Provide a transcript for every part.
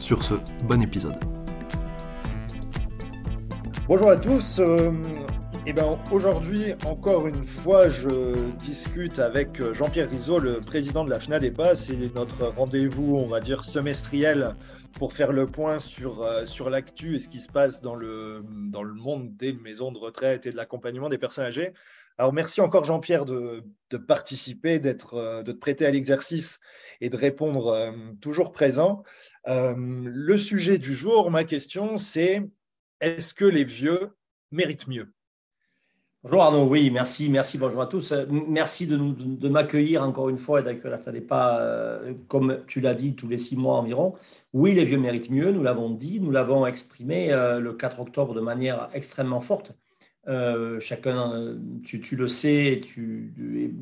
Sur ce, bon épisode. Bonjour à tous. Euh, ben, Aujourd'hui, encore une fois, je discute avec Jean-Pierre Rizot, le président de la FNADEPA. C'est notre rendez-vous, on va dire, semestriel pour faire le point sur, euh, sur l'actu et ce qui se passe dans le, dans le monde des maisons de retraite et de l'accompagnement des personnes âgées. Alors, merci encore, Jean-Pierre, de, de, participer, d'être, euh, de te prêter à l'exercice et de répondre euh, toujours présent. Le sujet du jour, ma question, c'est est-ce que les vieux méritent mieux? Bonjour Arnaud, oui, merci, merci, bonjour à tous. Merci de, m'accueillir encore une fois et d'accueillir ça n'est pas, euh, comme tu l'as dit, tous les six mois environ. Oui, les vieux méritent mieux, nous l'avons dit, nous l'avons exprimé euh, le 4 octobre de manière extrêmement forte. Euh, chacun, tu, le sais, tu,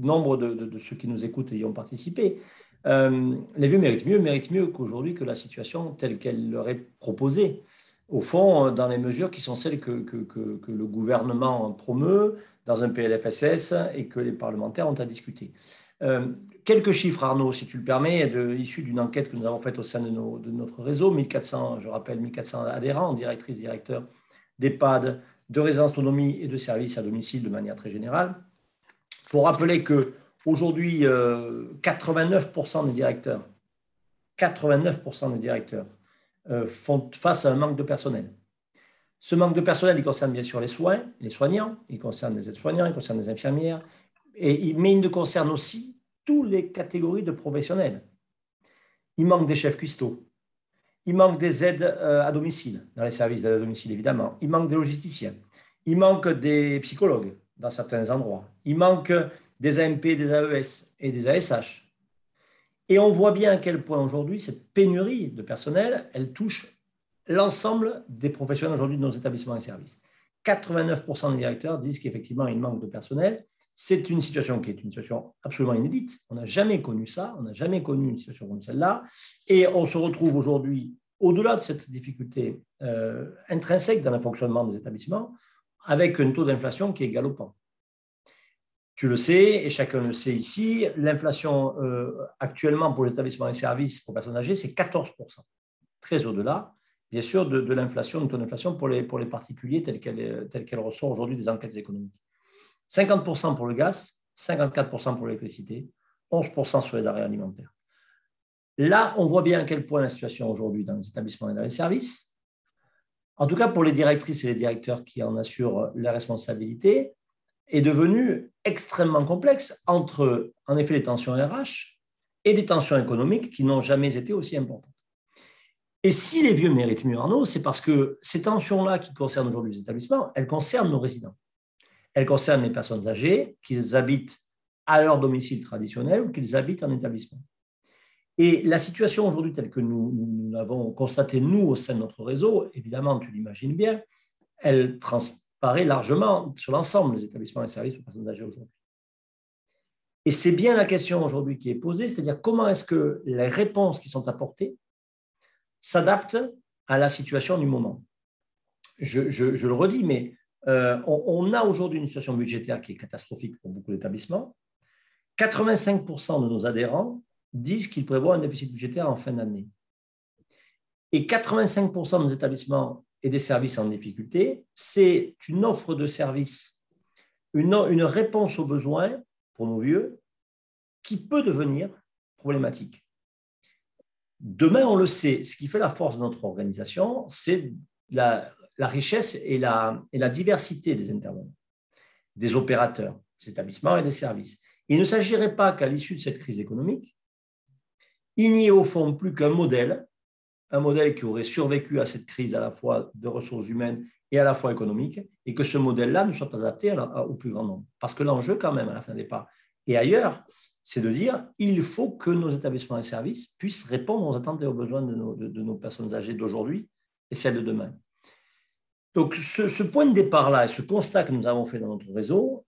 nombre de, ceux qui nous écoutent y ont participé. Les vieux méritent mieux, méritent mieux qu'aujourd'hui que la situation telle qu'elle leur est proposée au fond, dans les mesures qui sont celles que, le gouvernement promeut dans un PLFSS et que les parlementaires ont à discuter. Euh, quelques chiffres, Arnaud, si tu le permets, issus d'une enquête que nous avons faite au sein de, notre réseau, 1400, je rappelle, 1400 adhérents, directrices, directeurs d'EHPAD, de résidence autonomie et de services à domicile de manière très générale. Il faut rappeler que aujourd'hui, 89% euh, des directeurs, 89% des directeurs euh, font face à un manque de personnel. Ce manque de personnel, il concerne bien sûr les soins, les soignants, il concerne les aides-soignants, il concerne les infirmières, et, mais il ne concerne aussi toutes les catégories de professionnels. Il manque des chefs cuistots, il manque des aides euh, à domicile, dans les services d'aide à domicile évidemment, il manque des logisticiens, il manque des psychologues dans certains endroits, il manque des AMP, des AES et des ASH. Et on voit bien à quel point aujourd'hui, cette pénurie de personnel, elle touche l'ensemble des professionnels aujourd'hui de nos établissements et services. 89% des directeurs disent qu'effectivement, il manque de personnel. C'est une situation qui est une situation absolument inédite. On n'a jamais connu ça, on n'a jamais connu une situation comme celle-là. Et on se retrouve aujourd'hui, au-delà de cette difficulté euh, intrinsèque dans le fonctionnement des établissements, avec un taux d'inflation qui est galopant. Tu le sais, et chacun le sait ici, l'inflation euh, actuellement pour les établissements et services pour personnes âgées, c'est 14%. Très au-delà, bien sûr, de, l'inflation, de taux d'inflation pour les, pour les particuliers telle qu'elle, telle qu'elle ressort aujourd'hui des enquêtes économiques. 50% pour le gaz, 54% pour l'électricité, 11% sur les denrées alimentaires. Là, on voit bien à quel point la situation aujourd'hui dans les établissements et les services, en tout cas pour les directrices et les directeurs qui en assurent la responsabilité, est devenu extrêmement complexe entre, en effet, les tensions RH et des tensions économiques qui n'ont jamais été aussi importantes. Et si les vieux méritent mieux, Arnaud, c'est parce que ces tensions-là qui concernent aujourd'hui les établissements, elles concernent nos résidents. Elles concernent les personnes âgées, qu'ils habitent à leur domicile traditionnel ou qu'ils habitent en établissement. Et la situation aujourd'hui telle que nous, nous l'avons constatée, nous, au sein de notre réseau, évidemment, tu l'imagines bien, elle, trans, paraît largement sur l'ensemble des établissements et services pour personnes âgées aujourd'hui. Et c'est bien la question aujourd'hui qui est posée, c'est-à-dire comment est-ce que les réponses qui sont apportées s'adaptent à la situation du moment. Je, le redis, mais euh, on, a aujourd'hui une situation budgétaire qui est catastrophique pour beaucoup d'établissements. 85% de nos adhérents disent qu'ils prévoient un déficit budgétaire en fin d'année. Et 85% de nos établissements et des services en difficulté, c'est une offre de services, une, réponse aux besoins pour nos vieux qui peut devenir problématique. Demain, on le sait, ce qui fait la force de notre organisation, c'est la, richesse et la diversité des intervenants, des opérateurs, des établissements et des services. Il ne s'agirait pas qu'à l'issue de cette crise économique, il n'y ait au fond plus qu'un modèle un modèle qui aurait survécu à cette crise à la fois de ressources humaines et à la fois économique, et que ce modèle-là ne soit pas adapté au plus grand nombre. Parce que l'enjeu, quand même, à la fin des pas, et ailleurs, c'est de dire il faut que nos établissements et services puissent répondre aux attentes et aux besoins de nos, personnes âgées d'aujourd'hui et celles de demain. Donc, ce, point de départ-là et ce constat que nous avons fait dans notre réseau,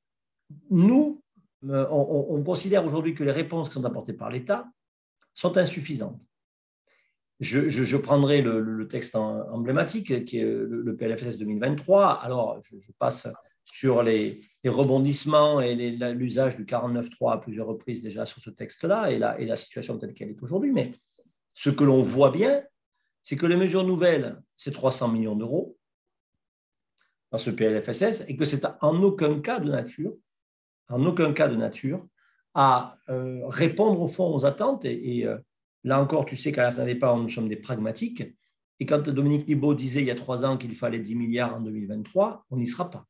nous, euh, on, considère aujourd'hui que les réponses qui sont apportées par l'État sont insuffisantes. Je, prendrai le, texte emblématique qui est le, PLFSS 2023. Alors, je, passe sur les, rebondissements et l'usage du 49.3 à plusieurs reprises déjà sur ce texte-là et la, et situation telle qu'elle est aujourd'hui. Mais ce que l'on voit bien, c'est que les mesures nouvelles, c'est 300 millions d'euros dans ce PLFSS et que c'est en aucun cas de nature, en aucun cas de nature, à euh, répondre au fond aux attentes. Et, euh, là encore, tu sais qu'à la fin des pas, nous sommes des pragmatiques. Et quand Dominique Libaud disait il y a trois ans qu'il fallait 10 milliards en 2023, on n'y sera pas.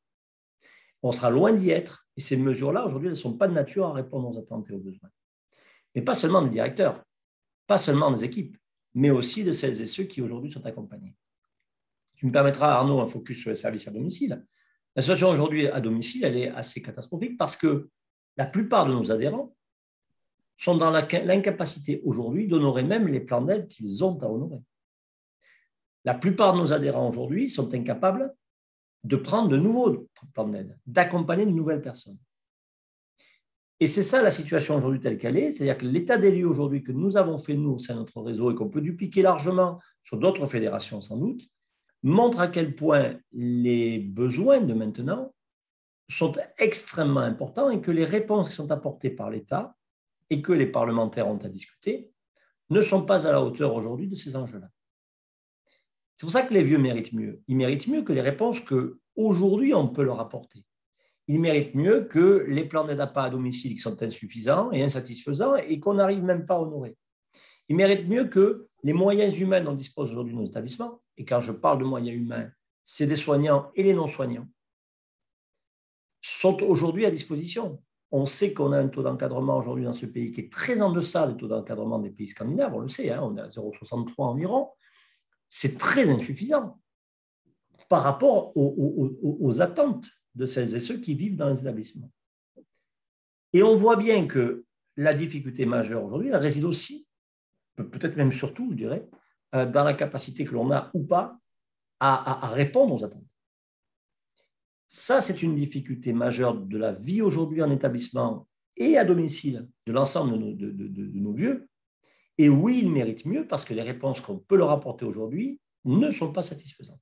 On sera loin d'y être. Et ces mesures-là, aujourd'hui, elles ne sont pas de nature à répondre aux attentes et aux besoins. Mais pas seulement des directeurs, pas seulement des équipes, mais aussi de celles et ceux qui aujourd'hui sont accompagnés. Tu me permettras, Arnaud, un focus sur les services à domicile. La situation aujourd'hui à domicile, elle est assez catastrophique parce que la plupart de nos adhérents sont dans l'incapacité aujourd'hui d'honorer même les plans d'aide qu'ils ont à honorer. La plupart de nos adhérents aujourd'hui sont incapables de prendre de nouveaux plans d'aide, d'accompagner de nouvelles personnes. Et c'est ça la situation aujourd'hui telle qu'elle est, c'est-à-dire que l'état des lieux aujourd'hui que nous avons fait, nous, au sein de notre réseau, et qu'on peut dupliquer largement sur d'autres fédérations sans doute, montre à quel point les besoins de maintenant sont extrêmement importants et que les réponses qui sont apportées par l'État et que les parlementaires ont à discuter ne sont pas à la hauteur aujourd'hui de ces enjeux-là. C'est pour ça que les vieux méritent mieux. Ils méritent mieux que les réponses qu'aujourd'hui on peut leur apporter. Ils méritent mieux que les plans d'aide à domicile qui sont insuffisants et insatisfaisants et qu'on n'arrive même pas à honorer. Ils méritent mieux que les moyens humains dont disposent aujourd'hui nos établissements, et quand je parle de moyens humains, c'est des soignants et les non-soignants, sont aujourd'hui à disposition. On sait qu'on a un taux d'encadrement aujourd'hui dans ce pays qui est très en deçà des taux d'encadrement des pays scandinaves, on le sait, hein, on est à 0,63 environ. C'est très insuffisant par rapport aux, attentes de celles et ceux qui vivent dans les établissements. Et on voit bien que la difficulté majeure aujourd'hui, réside aussi, peut-être même surtout, je dirais, euh, dans la capacité que l'on a ou pas à, répondre aux attentes. Ça, c'est une difficulté majeure de la vie aujourd'hui en établissement et à domicile de l'ensemble de, nos vieux. Et oui, ils méritent mieux parce que les réponses qu'on peut leur apporter aujourd'hui ne sont pas satisfaisantes.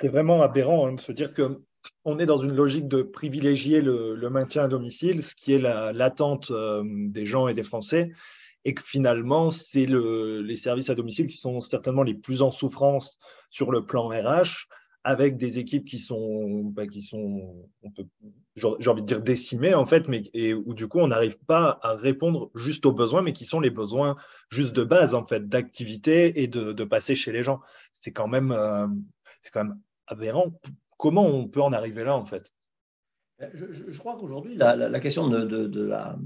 C'est vraiment aberrant hein, de se dire qu'on est dans une logique de privilégier le, maintien à domicile, ce qui est l'attente euh, des gens et des Français, et que finalement, c'est le, les services à domicile qui sont certainement les plus en souffrance sur le plan RH, avec des équipes qui sont, bah, qui sont j'ai envie de dire décimées en fait, mais et où du coup on n'arrive pas à répondre juste aux besoins, mais qui sont les besoins juste de base en fait, d'activité et de, passer chez les gens. C'est quand même, euh, c'est quand même aberrant. Comment on peut en arriver là en fait? Je, je, crois qu'aujourd'hui la, la, question de, de, la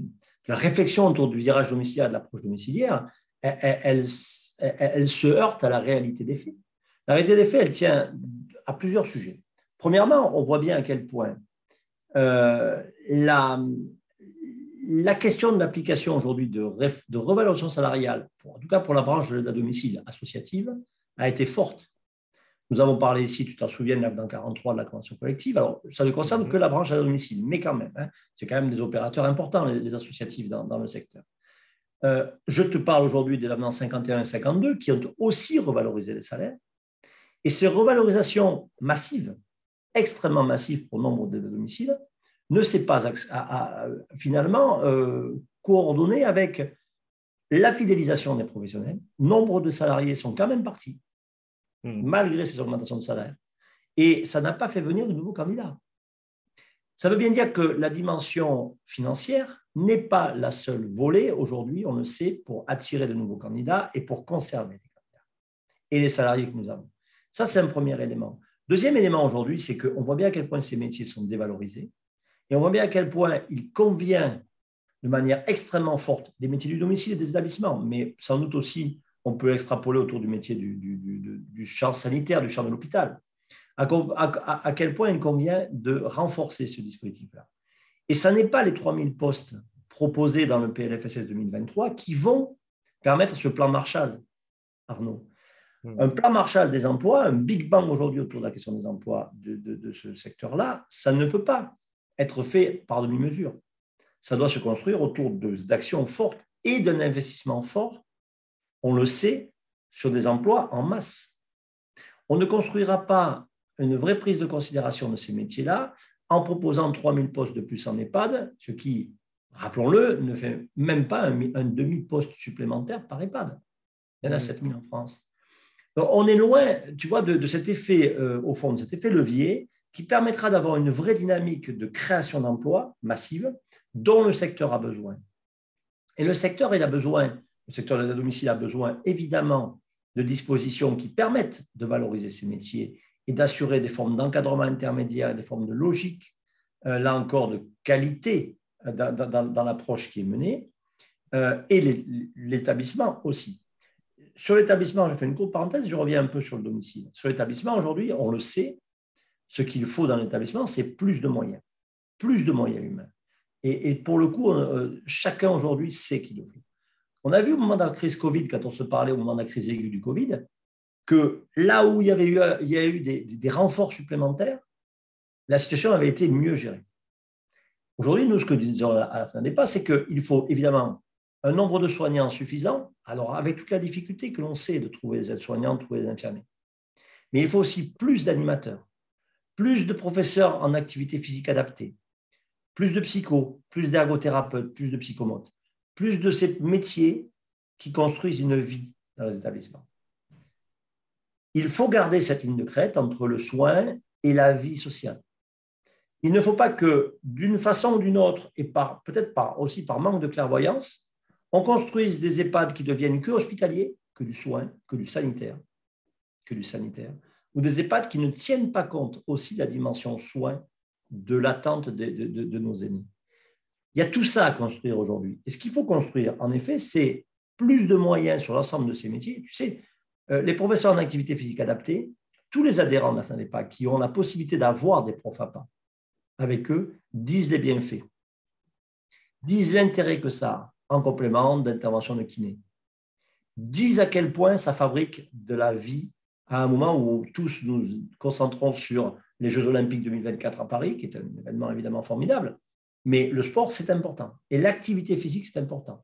la réflexion autour du virage domiciliaire, de l'approche domiciliaire, elle, se heurte à la réalité des faits. La réalité des faits, elle tient à plusieurs sujets. Premièrement, on voit bien à quel point euh, la, question de l'application aujourd'hui de, de, revalorisation salariale, en tout cas pour la branche de la domicile associative, a été forte nous avons parlé ici, tu t'en souviens, dans 43 de la convention collective. Alors, ça ne concerne mhm. que la branche à domicile, mais quand même, hein, c'est quand même des opérateurs importants, les, associatifs dans, le secteur. Euh, je te parle aujourd'hui des avenants 51 et 52 qui ont aussi revalorisé les salaires. Et ces revalorisations massives, extrêmement massives pour nombre de domiciles, ne s'est pas finalement euh, coordonné avec la fidélisation des professionnels. Nombre de salariés sont quand même partis Hmm. malgré ces augmentations de salaire. Et ça n'a pas fait venir de nouveaux candidats. Ça veut bien dire que la dimension financière n'est pas la seule volée aujourd'hui, on le sait, pour attirer de nouveaux candidats et pour conserver les candidats et les salariés que nous avons. Ça, c'est un premier élément. Deuxième élément aujourd'hui, c'est qu'on voit bien à quel point ces métiers sont dévalorisés et on voit bien à quel point il convient de manière extrêmement forte des métiers du domicile et des établissements, mais sans doute aussi on peut extrapoler autour du métier du, champ sanitaire, du champ de l'hôpital. À, quel point il convient de renforcer ce dispositif-là. Et ce n'est pas les 3000 postes proposés dans le PLFSS 2023 qui vont permettre ce plan Marshall, Arnaud. Hmm. Un plan Marshall des emplois, un Big Bang aujourd'hui autour de la question des emplois de, ce secteur-là, ça ne peut pas être fait par demi-mesure. Ça doit se construire autour d'actions fortes et d'un investissement fort, on le sait, sur des emplois en masse. On ne construira pas une vraie prise de considération de ces métiers-là en proposant 3000 postes de plus en EHPAD, ce qui, rappelons-le, ne fait même pas un, demi-poste supplémentaire par EHPAD. Il y en a 7000 en France. On est loin, tu vois, de, cet effet, euh, au fond, de cet effet levier qui permettra d'avoir une vraie dynamique de création d'emplois massive dont le secteur a besoin. Et le secteur, il a besoin, le secteur de la domicile a besoin évidemment de dispositions qui permettent de valoriser ces métiers et d'assurer des formes d'encadrement intermédiaire des formes de logique, euh, là encore de qualité euh, dans, l'approche qui est menée, et l'établissement aussi. Sur l'établissement, je fais une courte parenthèse, je reviens un peu sur le domicile. Sur l'établissement, aujourd'hui, on le sait, ce qu'il faut dans l'établissement, c'est plus de moyens, plus de moyens humains. Et, pour le coup, chacun aujourd'hui sait qu'il le faut. On a vu au moment de la crise Covid, quand on se parlait au moment de la crise aiguë du Covid, que là où il y, avait eu, a eu des, renforts supplémentaires, la situation avait été mieux gérée. Aujourd'hui, nous, ce que nous disons à la fin des pas, c'est qu'il faut évidemment un nombre de soignants suffisant, alors avec toute la difficulté que l'on sait de trouver des aides-soignants, de trouver des infirmiers. Mais il faut aussi plus d'animateurs, plus de professeurs en activité physique adaptée, plus de psychos, plus d'ergothérapeutes, plus de psychomotes, plus de ces métiers qui construisent une vie dans les établissements il faut garder cette ligne de crête entre le soin et la vie sociale. Il ne faut pas que, d'une façon ou d'une autre, et peut-être aussi par manque de clairvoyance, on construise des EHPAD qui deviennent que hospitaliers, que du soin, que du sanitaire, que du sanitaire, ou des EHPAD qui ne tiennent pas compte aussi de la dimension soin de l'attente de, nos aînés. Il y a tout ça à construire aujourd'hui. Et ce qu'il faut construire, en effet, c'est plus de moyens sur l'ensemble de ces métiers. Tu sais, euh, les professeurs en activité physique adaptée, tous les adhérents de la pas qui ont la possibilité d'avoir des profs à avec eux disent les bienfaits, disent l'intérêt que ça a en complément d'intervention de kiné, disent à quel point ça fabrique de la vie à un moment où tous nous concentrons sur les Jeux olympiques 2024 à Paris, qui est un événement évidemment formidable, mais le sport, c'est important. Et l'activité physique, c'est important.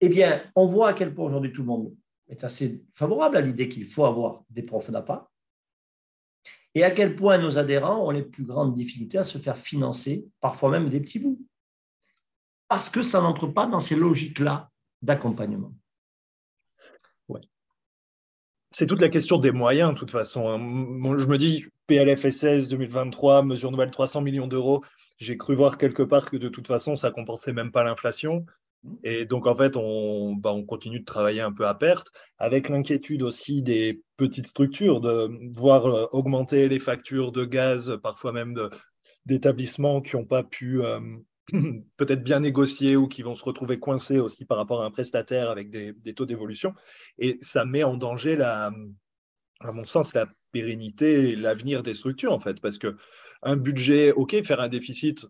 Eh bien, on voit à quel point aujourd'hui tout le monde est assez favorable à l'idée qu'il faut avoir des profs d'APA et à quel point nos adhérents ont les plus grandes difficultés à se faire financer, parfois même des petits bouts, parce que ça n'entre pas dans ces logiques-là d'accompagnement. Ouais. C'est toute la question des moyens, de toute façon. Hein. Je me dis, PLFSS 2023, mesure nouvelle 300 millions d'euros, j'ai cru voir quelque part que de toute façon, ça compensait même pas l'inflation. Et donc, en fait, on, bah, on, continue de travailler un peu à perte, avec l'inquiétude aussi des petites structures, de voir euh, augmenter les factures de gaz, parfois même d'établissements qui n'ont pas pu euh, peut-être bien négocier ou qui vont se retrouver coincés aussi par rapport à un prestataire avec des, des taux d'évolution. Et ça met en danger, la, à mon sens, la pérennité et l'avenir des structures, en fait, parce que un budget, OK, faire un déficit,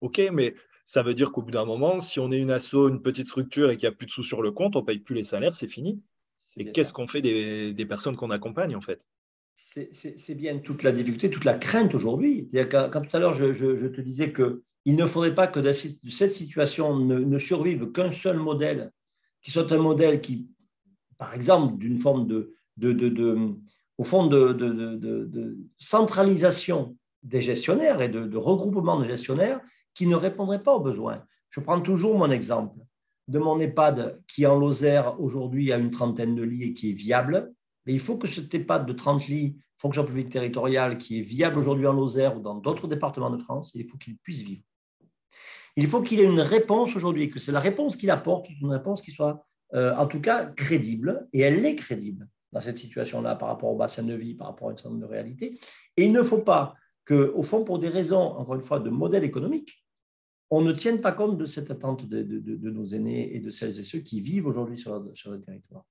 OK, mais ça veut dire qu'au bout d'un moment, si on est une asso, une petite structure et qu'il n'y a plus de sous sur le compte, on ne paye plus les salaires, c'est fini. Et qu'est-ce qu'on fait des, personnes qu'on accompagne en fait? C'est bien toute la difficulté, toute la crainte aujourd'hui. Quand, quand, tout à l'heure, je, te disais qu'il ne faudrait pas que de cette situation ne, survive qu'un seul modèle, qui soit un modèle qui, par exemple, d'une forme de, au fond de, centralisation des gestionnaires et de, regroupement de gestionnaires qui ne répondraient pas aux besoins. Je prends toujours mon exemple de mon EHPAD qui, en Lozère, aujourd'hui a une trentaine de lits et qui est viable. Mais il faut que cet EHPAD de 30 lits, fonction publique territoriale, qui est viable aujourd'hui en Lozère ou dans d'autres départements de France, il faut qu'il puisse vivre. Il faut qu'il ait une réponse aujourd'hui, que c'est la réponse qu'il apporte, une réponse qui soit euh, en tout cas crédible, et elle est crédible dans cette situation-là par rapport au bassin de vie, par rapport à une certaine réalité. Et il ne faut pas que, au fond, pour des raisons, encore une fois, de modèle économique, on ne tienne pas compte de cette attente de, nos aînés et de celles et ceux qui vivent aujourd'hui sur le territoire.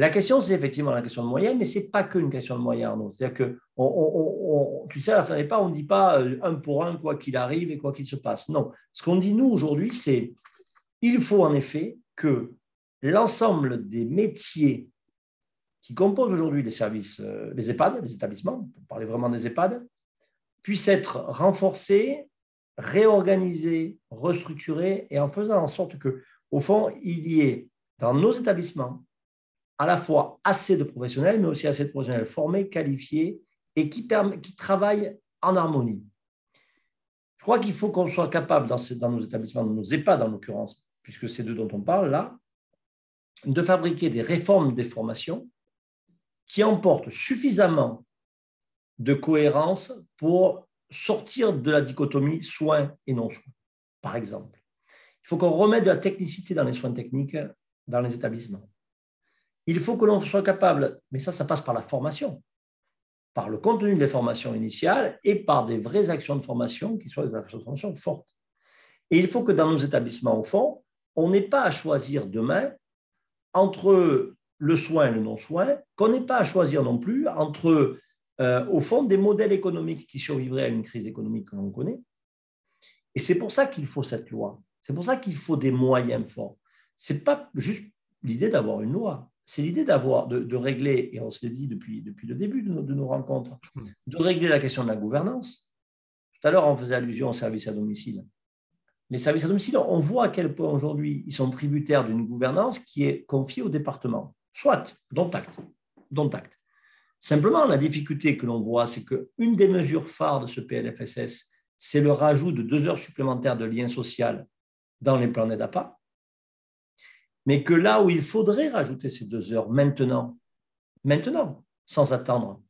La question, c'est effectivement la question de moyens, mais ce n'est pas qu'une question de moyens. C'est-à-dire que, tu sais, à la fin des pas, on ne dit pas euh, un pour un, quoi qu'il arrive et quoi qu'il se passe. Non. Ce qu'on dit, nous, aujourd'hui, c'est il faut en effet que l'ensemble des métiers qui composent aujourd'hui les services, euh, les EHPAD, les établissements, pour parler vraiment des EHPAD, puissent être renforcés, réorganisés, restructurés, et en faisant en sorte que, au fond, il y ait dans nos établissements à la fois assez de professionnels, mais aussi assez de professionnels formés, qualifiés et qui, travaillent en harmonie. Je crois qu'il faut qu'on soit capable, dans, dans, nos établissements, dans nos EHPAD en l'occurrence, puisque c'est de dont on parle là, de fabriquer des réformes des formations qui emportent suffisamment de cohérence pour sortir de la dichotomie soins et non-soins, par exemple. Il faut qu'on remette de la technicité dans les soins techniques dans les établissements. Il faut que l'on soit capable, mais ça, ça passe par la formation, par le contenu des formations initiales et par des vraies actions de formation qui soient des actions de formation fortes. Et il faut que dans nos établissements, au fond, on n'ait pas à choisir demain entre le soin et le non-soin, qu'on n'ait pas à choisir non plus entre, euh, au fond, des modèles économiques qui survivraient à une crise économique que l'on connaît. Et c'est pour ça qu'il faut cette loi. C'est pour ça qu'il faut des moyens forts. Ce n'est pas juste l'idée d'avoir une loi c'est l'idée d'avoir, de, régler, et on se l'est dit depuis, depuis le début de nos, rencontres, de régler la question de la gouvernance. Tout à l'heure, on faisait allusion aux services à domicile. Les services à domicile, on voit à quel point aujourd'hui ils sont tributaires d'une gouvernance qui est confiée au département. Soit, dont acte, dont acte. Simplement, la difficulté que l'on voit, c'est qu'une des mesures phares de ce PLFSS, c'est le rajout de deux heures supplémentaires de lien social dans les plans d'APA mais que là où il faudrait rajouter ces deux heures maintenant, maintenant, sans attendre,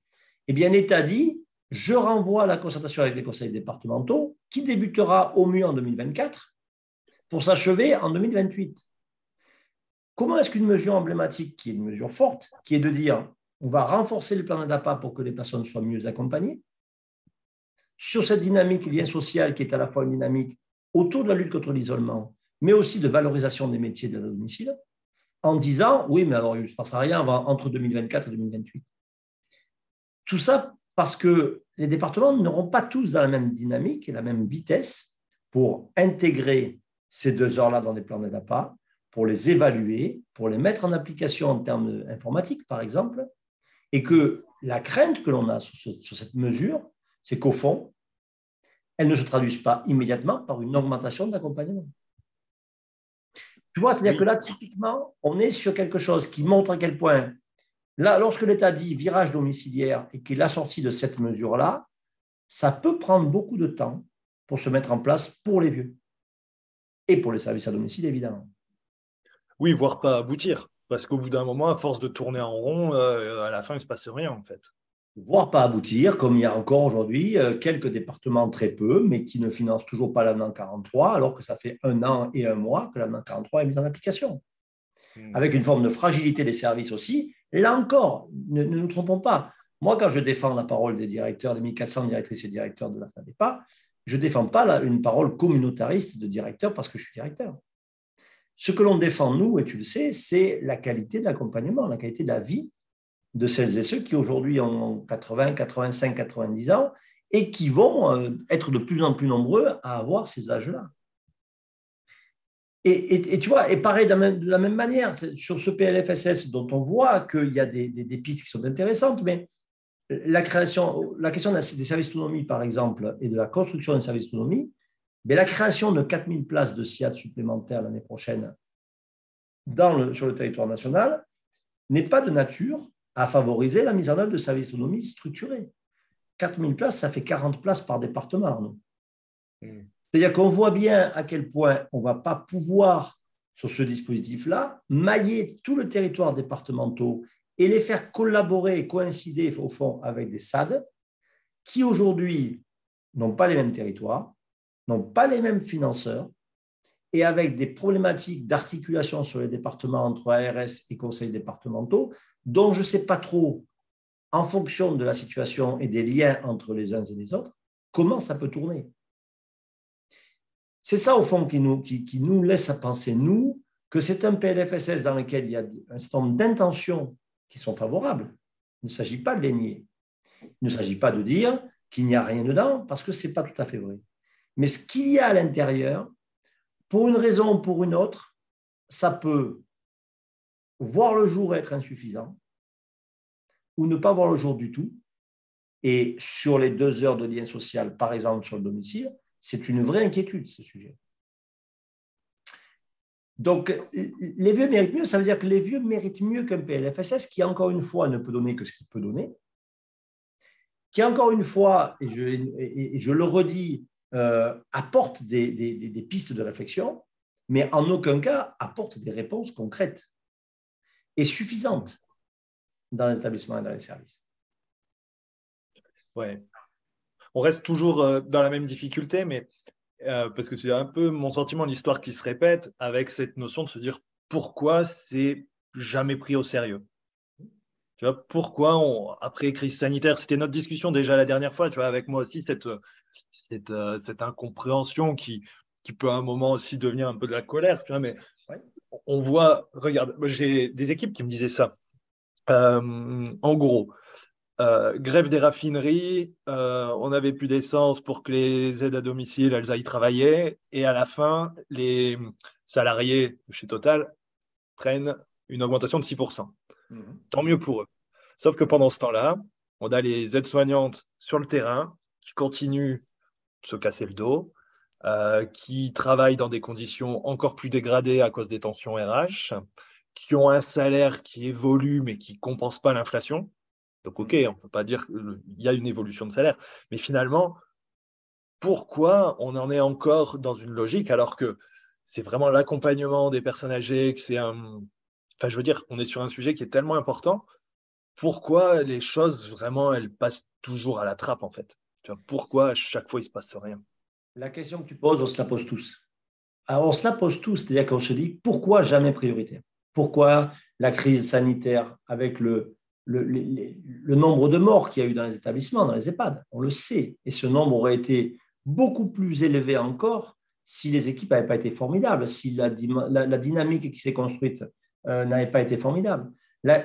eh bien l'État dit, je renvoie la concertation avec les conseils départementaux, qui débutera au mieux en 2024, pour s'achever en 2028. Comment est-ce qu'une mesure emblématique, qui est une mesure forte, qui est de dire on va renforcer le plan d'APA pour que les personnes soient mieux accompagnées, sur cette dynamique lien social qui est à la fois une dynamique autour de la lutte contre l'isolement, mais aussi de valorisation des métiers de la domicile, en disant oui, mais alors il ne se passera rien entre 2024 et 2028. Tout ça parce que les départements n'auront pas tous la même dynamique et la même vitesse pour intégrer ces deux heures-là dans des plans d'APA, pour les évaluer, pour les mettre en application en termes informatiques, par exemple, et que la crainte que l'on a sur, sur cette mesure, c'est qu'au fond, elle ne se traduise pas immédiatement par une augmentation de l'accompagnement. Tu vois, c'est-à-dire que là, typiquement, on est sur quelque chose qui montre à quel point, là, lorsque l'État dit virage domiciliaire et qu'il a sorti de cette mesure-là, ça peut prendre beaucoup de temps pour se mettre en place pour les vieux. Et pour les services à domicile, évidemment. Oui, voire pas aboutir, parce qu'au bout d'un moment, à force de tourner en rond, euh, à la fin, il ne se passe rien, en fait voire pas aboutir, comme il y a encore aujourd'hui euh, quelques départements très peu, mais qui ne financent toujours pas l'avenant 43, alors que ça fait un an et un mois que l'avenant 43 est mis en application. Hmm. Avec une forme de fragilité des services aussi. Là encore, ne, nous trompons pas. Moi, quand je défends la parole des directeurs, des 1400 directrices et directeurs de la FADEPA, je ne défends pas une parole communautariste de directeur parce que je suis directeur. Ce que l'on défend, nous, et tu le sais, c'est la qualité de l'accompagnement, la qualité de la vie de celles et ceux qui aujourd'hui ont 80, 85, 90 ans et qui vont euh, être de plus en plus nombreux à avoir ces âges-là. Et, tu vois, et pareil de la, même, manière, sur ce PLFSS dont on voit qu'il y a des, pistes qui sont intéressantes, mais la, création, la question des services d'autonomie, par exemple, et de la construction des services d'autonomie, mais la création de 4000 places de SIAD supplémentaires l'année prochaine sur le territoire national n'est pas de nature à favoriser la mise en œuvre de services d'autonomie structurés. 4000 places, ça fait 40 places par département, hmm. C'est-à-dire qu'on voit bien à quel point on ne va pas pouvoir, sur ce dispositif-là, mailler tout le territoire départemental et les faire collaborer et coïncider, au fond, avec des SAD qui, aujourd'hui, n'ont pas les mêmes territoires, n'ont pas les mêmes financeurs, et avec des problématiques d'articulation sur les départements entre ARS et conseils départementaux, dont je ne sais pas trop, en fonction de la situation et des liens entre les uns et les autres, comment ça peut tourner. C'est ça, au fond, qui nous, laisse à penser, nous, que c'est un PLFSS dans lequel il y a un certain nombre d'intentions qui sont favorables. Il ne s'agit pas de les nier. Il ne s'agit pas de dire qu'il n'y a rien dedans, parce que ce n'est pas tout à fait vrai. Mais ce qu'il y a à l'intérieur, pour une raison ou pour une autre, ça peut voir le jour et être insuffisant, ou ne pas voir le jour du tout. Et sur les deux heures de lien social, par exemple sur le domicile, c'est une vraie inquiétude, ce sujet. Donc, les vieux méritent mieux, ça veut dire que les vieux méritent mieux qu'un PLFSS qui, encore une fois, ne peut donner que ce qu'il peut donner, qui, encore une fois, et je, le redis, euh, apporte des, pistes de réflexion, mais en aucun cas apporte des réponses concrètes et suffisantes dans les établissements et dans les services. Ouais. On reste toujours euh, dans la même difficulté, mais euh, parce que c'est un peu mon sentiment, l'histoire qui se répète avec cette notion de se dire pourquoi c'est jamais pris au sérieux. Tu vois, pourquoi on, après crise sanitaire, c'était notre discussion déjà la dernière fois, tu vois, avec moi aussi, cette, cette, euh, cette incompréhension qui, qui peut à un moment aussi devenir un peu de la colère, tu vois, mais on voit, regarde, j'ai des équipes qui me disaient ça. Euh, en gros, euh, grève des raffineries, euh, on n'avait plus d'essence pour que les aides à domicile, elles aillent travailler. Et à la fin, les salariés chez Total prennent une augmentation de 6%. Mhm. Tant mieux pour eux. Sauf que pendant ce temps-là, on a les aides-soignantes sur le terrain qui continuent de se casser le dos, euh, qui travaillent dans des conditions encore plus dégradées à cause des tensions RH, qui ont un salaire qui évolue mais qui ne compense pas l'inflation. Donc, OK, on ne peut pas dire qu'il y a une évolution de salaire, mais finalement, pourquoi on en est encore dans une logique alors que c'est vraiment l'accompagnement des personnes âgées, que c'est un. Enfin, je veux dire, on est sur un sujet qui est tellement important. Pourquoi les choses, vraiment, elles passent toujours à la trappe, en fait? Pourquoi à chaque fois, il ne se passe rien? La question que tu poses, on se la pose tous. On se la pose tous, c'est-à-dire qu'on se dit pourquoi jamais prioritaire? Pourquoi la crise sanitaire avec le, nombre de morts qu'il y a eu dans les établissements, dans les EHPAD? On le sait. Et ce nombre aurait été beaucoup plus élevé encore si les équipes n'avaient pas été formidables, si la, dynamique qui s'est construite euh, n'avait pas été formidable. les,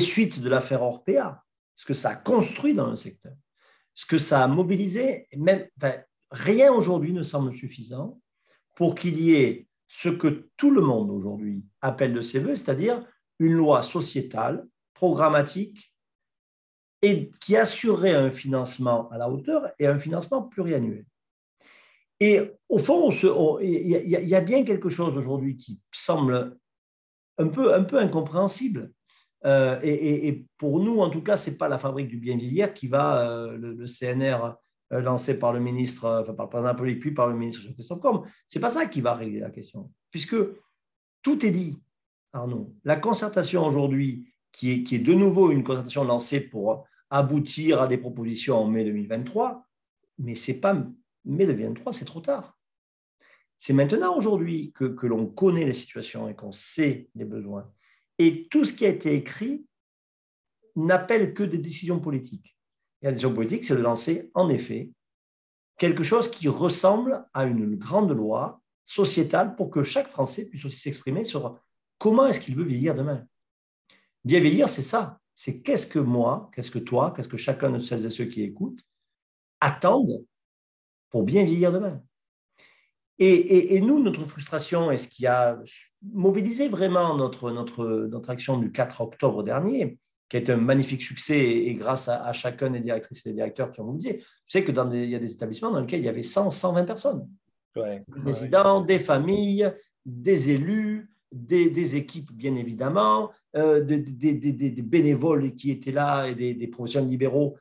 suites de l'affaire Orpea, ce que ça a construit dans le secteur, ce que ça a mobilisé, même, rien aujourd'hui ne semble suffisant pour qu'il y ait ce que tout le monde aujourd'hui appelle de ses voeux, c'est-à-dire une loi sociétale, programmatique, et qui assurerait un financement à la hauteur et un financement pluriannuel. Et au fond, il y, a bien quelque chose aujourd'hui qui semble un peu, un peu incompréhensible. Euh, et, pour nous, en tout cas, ce n'est pas la fabrique du bien vieillir qui va, euh, le, CNR euh, lancé par le ministre, enfin, par le président puis par le ministre Jean-Christophe Combe, ce n'est pas ça qui va régler la question. Puisque tout est dit. Arnaud. La concertation aujourd'hui, qui est, qui est de nouveau une concertation lancée pour aboutir à des propositions en mai 2023, mais c'est pas mai 2023, c'est trop tard. C'est maintenant aujourd'hui que, que l'on connaît les situations et qu'on sait les besoins. Et tout ce qui a été écrit n'appelle que des décisions politiques. Et la décision politique, c'est de lancer, en effet, quelque chose qui ressemble à une grande loi sociétale pour que chaque Français puisse aussi s'exprimer sur Comment est-ce qu'il veut vieillir demain Bien vieillir, c'est ça. C'est qu'est-ce que moi, qu'est-ce que toi, qu'est-ce que chacun de celles et ceux qui écoutent attendent pour bien vieillir demain. Et, nous, notre frustration et ce qui a mobilisé vraiment notre, notre, notre action du 4 octobre dernier, qui est un magnifique succès et, grâce à, chacun des directrices et des directeurs qui ont mobilisé, tu sais que dans il y a des établissements dans lesquels il y avait 100, 120 personnes. des résidents, des familles, des élus, des, équipes, bien évidemment, euh, des, bénévoles qui étaient là et des, professionnels libéraux,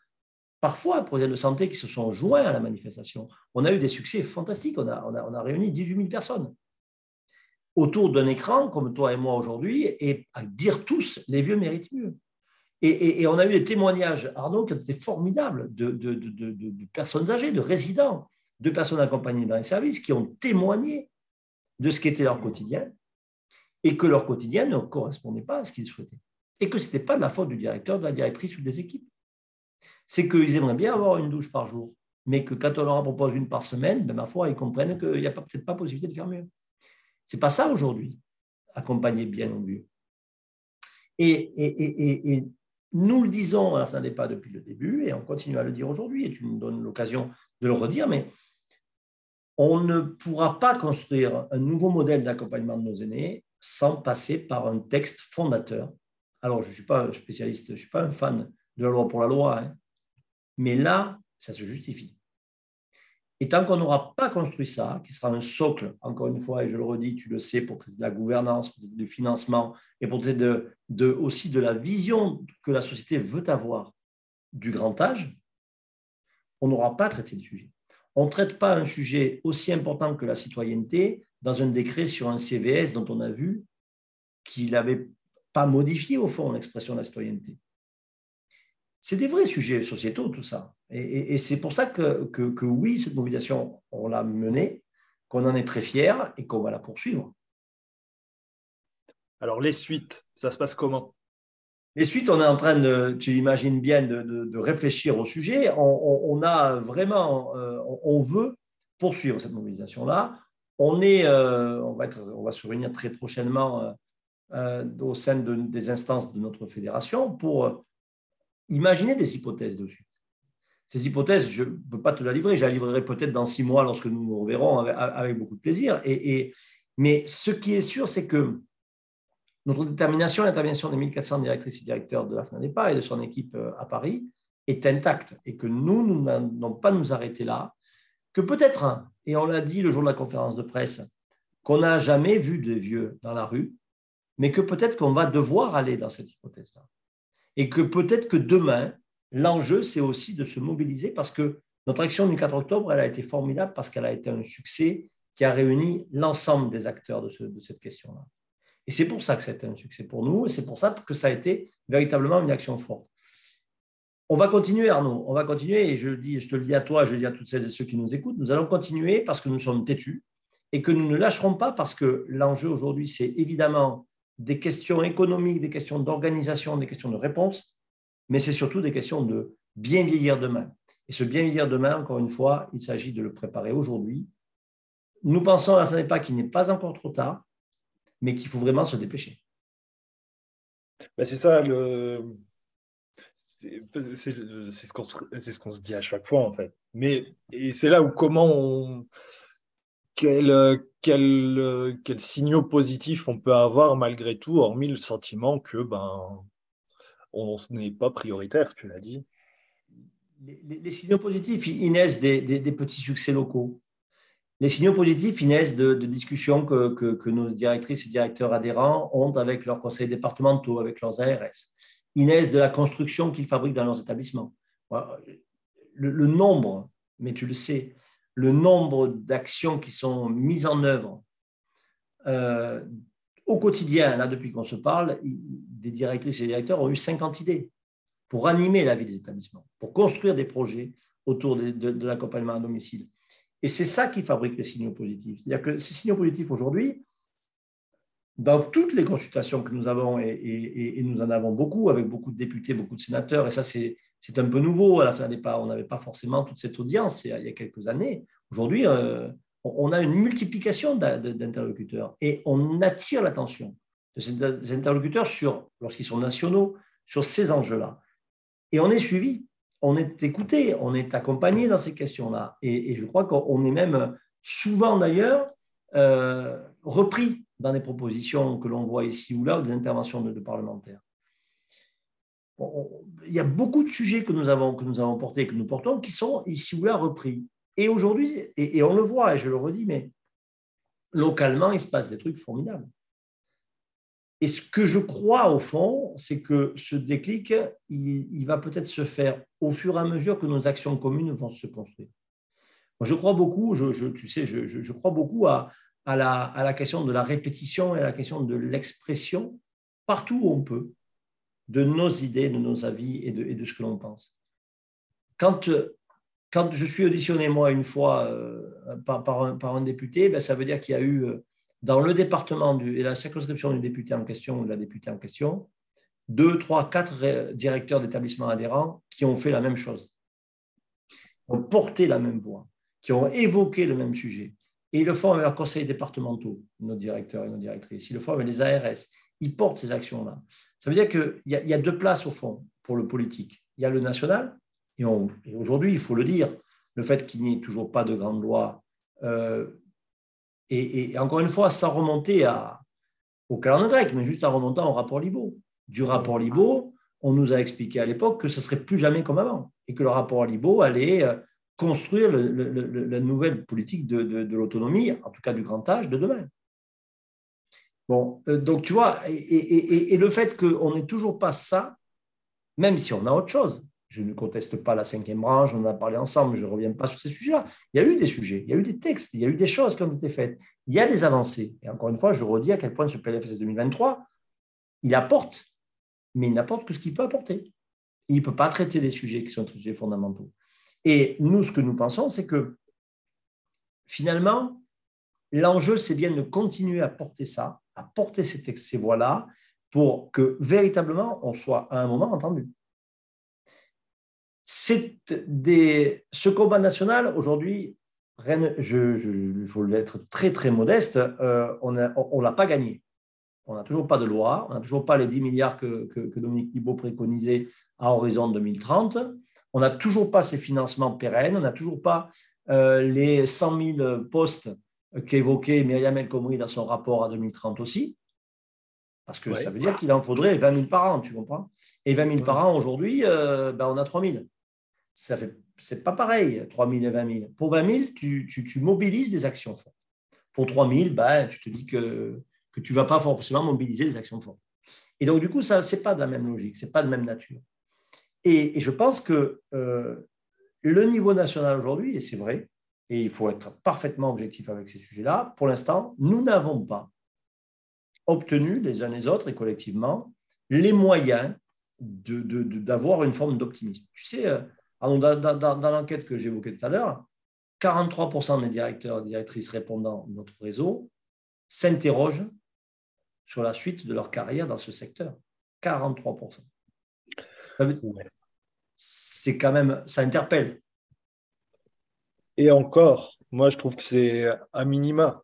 parfois professionnels de santé qui se sont joints à la manifestation. On a eu des succès fantastiques. On a, réuni 18 000 personnes autour d'un écran, comme toi et moi aujourd'hui, et à dire tous, les vieux méritent mieux. Et, on a eu des témoignages, Arnaud, qui étaient formidables de, de, de, personnes âgées, de résidents, de personnes accompagnées dans les services, qui ont témoigné de ce qu'était leur quotidien et que leur quotidien ne correspondait pas à ce qu'ils souhaitaient. Et que ce n'était pas de la faute du directeur, de la directrice ou des équipes. C'est qu'ils aimeraient bien avoir une douche par jour, mais que quand on leur propose une par semaine, ben, ma foi, ils comprennent qu'il n'y a peut-être pas possibilité de faire mieux. Ce n'est pas ça aujourd'hui, accompagner bien ou mieux. Et, nous le disons à la des pas depuis le début, et on continue à le dire aujourd'hui, et tu nous donnes l'occasion de le redire, mais on ne pourra pas construire un nouveau modèle d'accompagnement de nos aînés sans passer par un texte fondateur. Alors, je ne suis pas spécialiste, je ne suis pas un fan de la loi pour la loi, hein, mais là, ça se justifie. Et tant qu'on n'aura pas construit ça, qui sera un socle, encore une fois, et je le redis, tu le sais, pour la gouvernance, pour du financement, et pour de, de, aussi de la vision que la société veut avoir du grand âge, on n'aura pas traité le sujet. On ne traite pas un sujet aussi important que la citoyenneté dans un décret sur un CVS dont on a vu qu'il n'avait pas modifié au fond l'expression de la citoyenneté c'est des vrais sujets sociétaux, tout ça. Et, c'est pour ça que, que, oui, cette mobilisation, on l'a menée, qu'on en est très fiers et qu'on va la poursuivre. Alors, les suites, ça se passe comment? Les suites, on est en train de, tu imagines bien, de, de, réfléchir au sujet. On, a vraiment, euh, on veut poursuivre cette mobilisation-là. On, est, euh, on, va être, on va se réunir très prochainement euh, au sein des instances de notre fédération pour Imaginez des hypothèses de suite. Ces hypothèses, je ne peux pas te la livrer, je la livrerai peut-être dans six mois lorsque nous nous reverrons avec, beaucoup de plaisir. Et, mais ce qui est sûr, c'est que notre détermination, l'intervention des 1400 directrices et directeurs de la FNADEPA et de son équipe euh, à Paris est intacte et que nous, nous n'allons pas nous arrêter là, que peut-être, et on l'a dit le jour de la conférence de presse, qu'on n'a jamais vu de vieux dans la rue, mais que peut-être qu'on va devoir aller dans cette hypothèse-là et que peut-être que demain, l'enjeu, c'est aussi de se mobiliser parce que notre action du 4 octobre, elle a été formidable parce qu'elle a été un succès qui a réuni l'ensemble des acteurs de, cette question-là. Et c'est pour ça que c'était un succès pour nous et c'est pour ça que ça a été véritablement une action forte. On va continuer, Arnaud, on va continuer, et je, dis, je te le dis à toi, je le dis à toutes celles et ceux qui nous écoutent, nous allons continuer parce que nous sommes têtus et que nous ne lâcherons pas parce que l'enjeu aujourd'hui, c'est évidemment des questions économiques, des questions d'organisation, des questions de réponse, mais c'est surtout des questions de bien vieillir demain. Et ce bien vieillir demain, encore une fois, il s'agit de le préparer aujourd'hui. Nous pensons à ce n'est pas qu'il n'est pas encore trop tard, mais qu'il faut vraiment se dépêcher. Ben, c'est ça, c'est ce qu'on se... dit à chaque fois, en fait. Mais c'est là où comment on quels quel, quel signaux positifs on peut avoir malgré tout, hormis le sentiment que ben, on n'est pas prioritaire, tu l'as dit. Les, signaux positifs, ils naissent des, petits succès locaux. Les signaux positifs, ils naissent de, discussions que, nos directrices et directeurs adhérents ont avec leurs conseils départementaux, avec leurs ARS. Ils naissent de la construction qu'ils fabriquent dans leurs établissements. Le nombre, mais tu le sais, le nombre d'actions qui sont mises en œuvre euh, au quotidien, là depuis qu'on se parle, des directrices et directeurs ont eu 50 idées pour animer la vie des établissements, pour construire des projets autour de, l'accompagnement à domicile. Et c'est ça qui fabrique les signaux positifs. C'est-à-dire que ces signaux positifs aujourd'hui, dans toutes les consultations que nous avons, et, nous en avons beaucoup, avec beaucoup de députés, beaucoup de sénateurs, et ça c'est c'est un peu nouveau. À la fin on n'avait pas forcément toute cette audience il y a quelques années. Aujourd'hui, euh, on a une multiplication d'interlocuteurs et on attire l'attention de ces interlocuteurs sur, lorsqu'ils sont nationaux, sur ces enjeux-là. Et on est suivi, on est écouté, on est accompagné dans ces questions-là. Et, je crois qu'on est même souvent d'ailleurs euh, repris dans des propositions que l'on voit ici ou là ou des interventions de parlementaires il y a beaucoup de sujets que nous avons, que nous avons portés, que nous portons, qui sont ici ou là repris. Et aujourd'hui, et, on le voit, et je le redis, mais localement, il se passe des trucs formidables. Et ce que je crois au fond, c'est que ce déclic, il, va peut-être se faire au fur et à mesure que nos actions communes vont se construire. Moi, je crois beaucoup, tu sais, je, crois beaucoup à, la, à la question de la répétition et à la question de l'expression partout où on peut de nos idées, de nos avis et de, ce que l'on pense. Quand, quand je suis auditionné, moi, une fois euh, par, un, député, ben, ça veut dire qu'il y a eu, euh, dans le département et la circonscription du député en question ou de la députée en question, deux, trois, quatre directeurs d'établissements adhérents qui ont fait la même chose, ont porté la même voix, qui ont évoqué le même sujet. Et ils le font avec leurs conseils départementaux, nos directeurs et nos directrices. Ils le font avec les ARS. Il porte ces actions-là. Ça veut dire qu'il y, y, a deux places au fond pour le politique. Il y a le national, et, aujourd'hui, il faut le dire, le fait qu'il n'y ait toujours pas de grande loi, euh, et, encore une fois, sans remonter au calendrier grec, mais juste en remontant au rapport Libo. Du rapport Libo, on nous a expliqué à l'époque que ce serait plus jamais comme avant, et que le rapport Libo allait euh, construire la nouvelle politique de l'autonomie, en tout cas du grand âge, de demain. Bon, euh, donc tu vois, et, le fait qu'on n'ait toujours pas ça, même si on a autre chose, je ne conteste pas la cinquième branche, on en a parlé ensemble, je ne reviens pas sur ces sujets-là. Il y a eu des sujets, il y a eu des textes, il y a eu des choses qui ont été faites, il y a des avancées. Et encore une fois, je redis à quel point ce PLFSS 2023, il apporte, mais il n'apporte que ce qu'il peut apporter. Il ne peut pas traiter des sujets qui sont des sujets fondamentaux. Et nous, ce que nous pensons, c'est que finalement, l'enjeu, c'est bien de continuer à porter ça, à porter ces, voix-là pour que véritablement on soit à un moment entendu. Ce combat national, aujourd'hui, il faut être très très modeste, euh, on ne l'a pas gagné. On n'a toujours pas de loi, on n'a toujours pas les 10 milliards que, que, Dominique Libaud préconisait à horizon 2030, on n'a toujours pas ces financements pérennes, on n'a toujours pas euh, les 100 000 postes qu'évoquait Myriam El Khomri dans son rapport à 2030 aussi, parce que ça veut dire qu'il en faudrait 20 000 par an, tu comprends? Et 20 000 par an aujourd'hui, euh, ben on a 3 000. Ça fait, c'est pas pareil, 3 000 et 20 000. Pour 20 000, tu, tu, mobilises des actions fortes. Pour 3 000, ben, tu te dis que, que tu ne vas pas forcément mobiliser des actions fortes. Et donc, du coup, ça, ce n'est pas de la même logique, ce n'est pas de même nature. Et, je pense que euh, le niveau national aujourd'hui, et c'est vrai, et il faut être parfaitement objectif avec ces sujets-là. Pour l'instant, nous n'avons pas obtenu les uns les autres et collectivement les moyens d'avoir de, une forme d'optimisme. Tu sais, euh, dans, dans, l'enquête que j'évoquais tout à l'heure, 43% des directeurs et directrices répondant à notre réseau s'interrogent sur la suite de leur carrière dans ce secteur. 43%. C'est quand même, ça interpelle. Et encore, moi, je trouve que c'est un minima,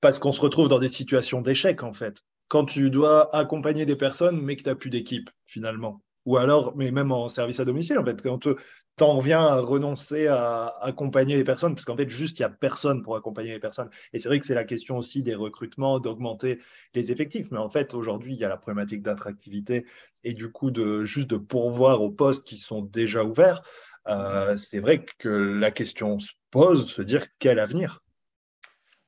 parce qu'on se retrouve dans des situations d'échec, en fait. Quand tu dois accompagner des personnes, mais que tu n'as plus d'équipe, finalement. Ou alors, mais même en service à domicile, en fait, quand tu en viens à renoncer à accompagner les personnes, parce qu'en fait, juste, il n'y a personne pour accompagner les personnes. Et c'est vrai que c'est la question aussi des recrutements, d'augmenter les effectifs. Mais en fait, aujourd'hui, il y a la problématique d'attractivité et du coup, de juste de pourvoir aux postes qui sont déjà ouverts. Euh, c'est vrai que la question se pose, se dire quel avenir?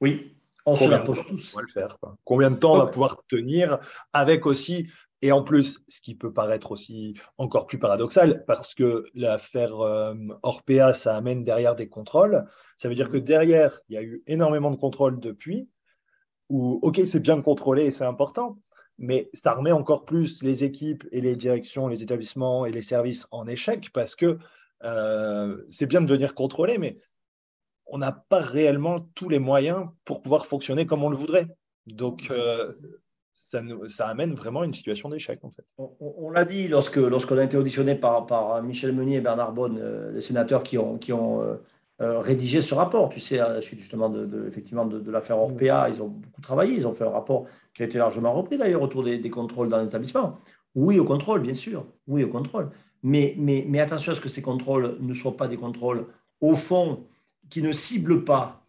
Oui, on se la pose tous. On va le faire, Combien de temps on va pouvoir tenir avec aussi, et en plus, ce qui peut paraître aussi encore plus paradoxal, parce que l'affaire euh, Orpea, ça amène derrière des contrôles. Ça veut dire que derrière, il y a eu énormément de contrôles depuis, où, OK, c'est bien contrôlé et c'est important, mais ça remet encore plus les équipes et les directions, les établissements et les services en échec parce que euh, c'est bien de venir contrôler, mais on n'a pas réellement tous les moyens pour pouvoir fonctionner comme on le voudrait. Donc, euh, ça, ça, amène vraiment une situation d'échec, en fait. On, l'a dit lorsque lorsqu'on a été auditionné par, par Michel Meunier et Bernard Bonne, euh, les sénateurs qui ont, qui ont rédigé ce rapport. Tu sais, à la suite justement de, effectivement de, l'affaire Orpea, ils ont beaucoup travaillé. Ils ont fait un rapport qui a été largement repris d'ailleurs autour des, des contrôles dans les établissements. Oui au contrôle, bien sûr. Oui au contrôle. Mais, mais, mais, attention à ce que ces contrôles ne soient pas des contrôles, au fond, qui ne ciblent pas,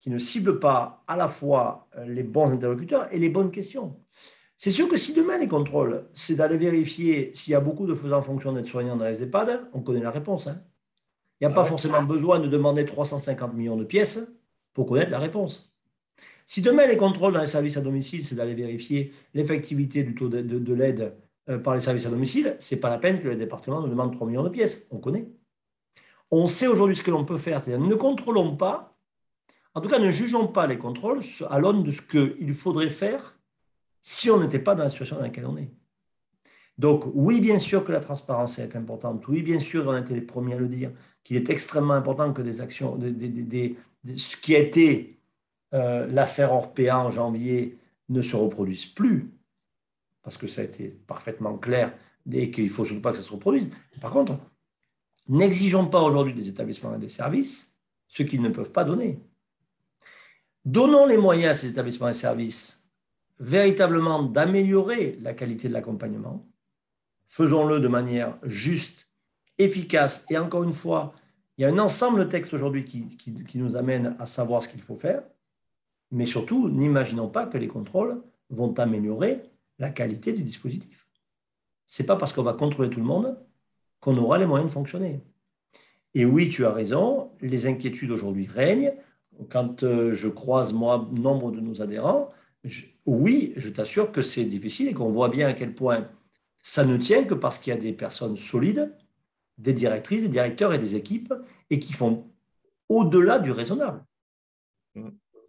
qui ne ciblent pas à la fois euh, les bons interlocuteurs et les bonnes questions. C'est sûr que si demain les contrôles, c'est d'aller vérifier s'il y a beaucoup de faisans en fonction d'être soignants dans les EHPAD, on connaît la réponse. Hein. Il n'y a pas forcément besoin de demander 350 millions de pièces pour connaître la réponse. Si demain les contrôles dans les services à domicile, c'est d'aller vérifier l'effectivité du taux de, de l'aide par les services à domicile, ce n'est pas la peine que le département nous demande 3 millions de pièces. On connaît. On sait aujourd'hui ce que l'on peut faire, c'est-à-dire ne contrôlons pas, en tout cas ne jugeons pas les contrôles à l'aune de ce qu'il faudrait faire si on n'était pas dans la situation dans laquelle on est. Donc oui, bien sûr que la transparence est importante, oui, bien sûr, on a été les premiers à le dire, qu'il est extrêmement important que des actions, ce qui a été euh, l'affaire Orpea en janvier ne se reproduise plus parce que ça a été parfaitement clair et qu'il ne faut surtout pas que ça se reproduise. Par contre, n'exigeons pas aujourd'hui des établissements et des services ce qu'ils ne peuvent pas donner. Donnons les moyens à ces établissements et services véritablement d'améliorer la qualité de l'accompagnement, faisons-le de manière juste, efficace. Et encore une fois, il y a un ensemble de textes aujourd'hui qui, qui, nous amènent à savoir ce qu'il faut faire. Mais surtout, n'imaginons pas que les contrôles vont améliorer la qualité du dispositif. Ce n'est pas parce qu'on va contrôler tout le monde qu'on aura les moyens de fonctionner. Et oui, tu as raison, les inquiétudes aujourd'hui règnent. Quand euh, je croise, moi, nombre de nos adhérents, oui, je t'assure que c'est difficile et qu'on voit bien à quel point ça ne tient que parce qu'il y a des personnes solides, des directrices, des directeurs et des équipes, et qui font au-delà du raisonnable. Mm.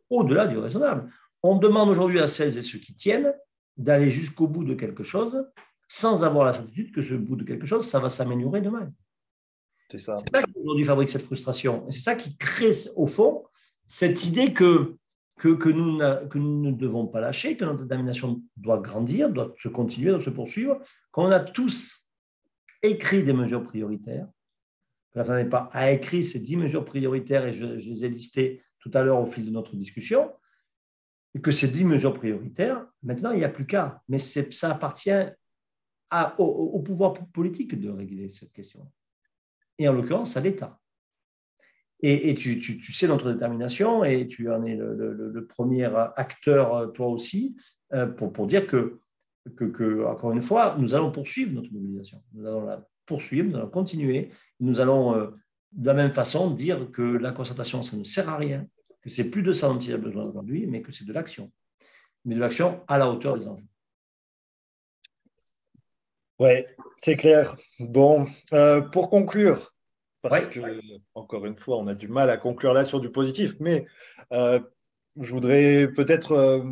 Au-delà du raisonnable. On demande aujourd'hui à celles et ceux qui tiennent d'aller jusqu'au bout de quelque chose sans avoir la certitude que ce bout de quelque chose, ça va s'améliorer demain. C'est ça. C'est ça qui aujourd'hui fabrique cette frustration. Et c'est ça qui crée, au fond, cette idée que, que, que, nous, que nous ne devons pas lâcher, que notre détermination doit grandir, doit se continuer, doit se poursuivre, qu'on a tous écrit des mesures prioritaires, la n'est pas a écrit ces dix mesures prioritaires, et je, je les ai listées tout à l'heure au fil de notre discussion, et que ces dix mesures prioritaires, maintenant, il n'y a plus qu'à. Mais ça appartient au, pouvoir politique de régler cette question. Et en l'occurrence, à l'État. Et, tu, sais notre détermination, et tu en es le, premier acteur, toi aussi, euh, pour, pour dire que, que, encore une fois, nous allons poursuivre notre mobilisation. Nous allons la poursuivre, nous allons continuer. Nous allons, euh, de la même façon, dire que la concertation, ça ne sert à rien, que c'est plus de ça dont il a besoin aujourd'hui, mais que c'est de l'action. Mais de l'action à la hauteur des enjeux. Oui, c'est clair. Bon, euh, pour conclure, parce que, encore une fois, on a du mal à conclure là sur du positif, mais euh, je voudrais peut-être, euh,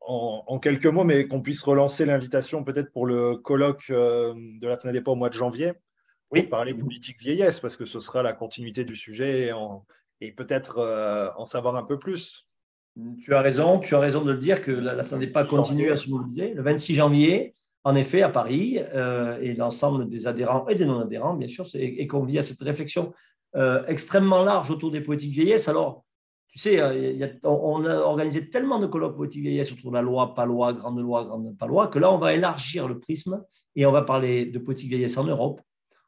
en, quelques mots, mais qu'on puisse relancer l'invitation peut-être pour le colloque de la fin des pas au mois de janvier, oui. pour parler politique vieillesse, parce que ce sera la continuité du sujet et en, et peut-être euh, en savoir un peu plus. Tu as raison, tu as raison de le dire que la, la n'est pas continue à se mobiliser. Le 26 janvier, en effet, à Paris, euh, et l'ensemble des adhérents et des non-adhérents, bien sûr, est, convié à cette réflexion euh, extrêmement large autour des politiques vieillesse. Alors, tu sais, on a organisé tellement de colloques politiques vieillesse autour de la loi, pas loi, grande loi, grande pas loi, que là, on va élargir le prisme et on va parler de politique vieillesse en Europe.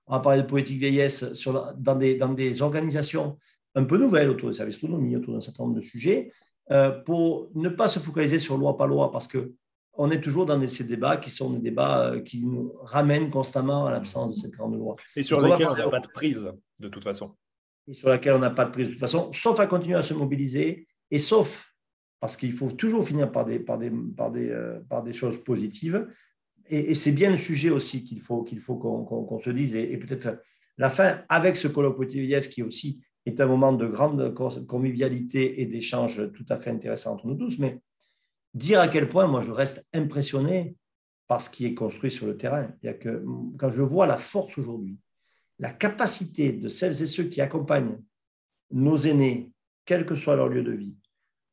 On va parler de politique vieillesse sur dans, des, dans des organisations un peu nouvelle autour des services autonomie, autour d'un certain nombre de sujets, euh, pour ne pas se focaliser sur loi par loi, parce que on est toujours dans ces débats qui sont des débats euh, qui nous ramènent constamment à l'absence de cette grande loi. Et sur lesquels on n'a pas de prise, de toute façon. Et sur laquelle on n'a pas de prise, de toute façon, sauf à continuer à se mobiliser, et sauf, parce qu'il faut toujours finir par des, par des, par des, euh, par des choses positives, et, c'est bien le sujet aussi qu'il faut qu'on se dise, et, peut-être la fin, avec ce colloque qui est aussi est un moment de grande convivialité et d'échange tout à fait intéressant entre nous tous, mais dire à quel point moi je reste impressionné par ce qui est construit sur le terrain. Il que, quand je vois la force aujourd'hui, la capacité de celles et ceux qui accompagnent nos aînés, quel que soit leur lieu de vie,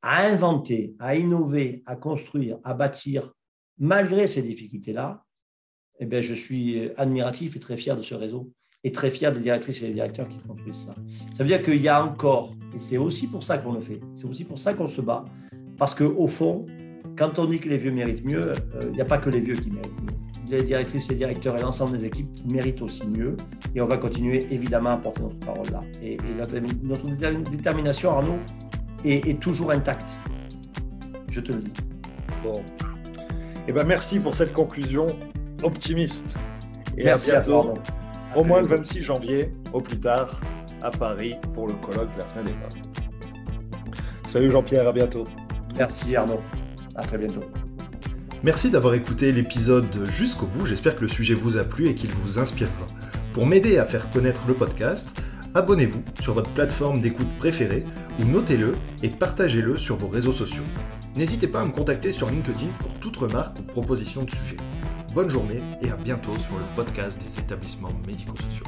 à inventer, à innover, à construire, à bâtir, malgré ces difficultés-là, eh bien, je suis admiratif et très fier de ce réseau et très fier des directrices et des directeurs qui construisent ça. Ça veut dire qu'il y a encore, et c'est aussi pour ça qu'on le fait, c'est aussi pour ça qu'on se bat, parce qu'au fond, quand on dit que les vieux méritent mieux, euh, il n'y a pas que les vieux qui méritent mieux. Les directrices, les directeurs et l'ensemble des équipes méritent aussi mieux. Et on va continuer évidemment à porter notre parole là. Et, notre, détermination, Arnaud, est, toujours intacte. Je te le dis. Bon. Eh ben merci pour cette conclusion optimiste. Et merci à bientôt. Au moins le 26 janvier, au plus tard, à Paris pour le colloque de la fin des pages. Salut Jean-Pierre, à bientôt. Merci Arnaud, à très bientôt. Merci d'avoir écouté l'épisode jusqu'au bout, j'espère que le sujet vous a plu et qu'il vous inspirera. Pour m'aider à faire connaître le podcast, abonnez-vous sur votre plateforme d'écoute préférée ou notez-le et partagez-le sur vos réseaux sociaux. N'hésitez pas à me contacter sur LinkedIn pour toute remarque ou proposition de sujet. Bonne journée et à bientôt sur le podcast des établissements médico-sociaux.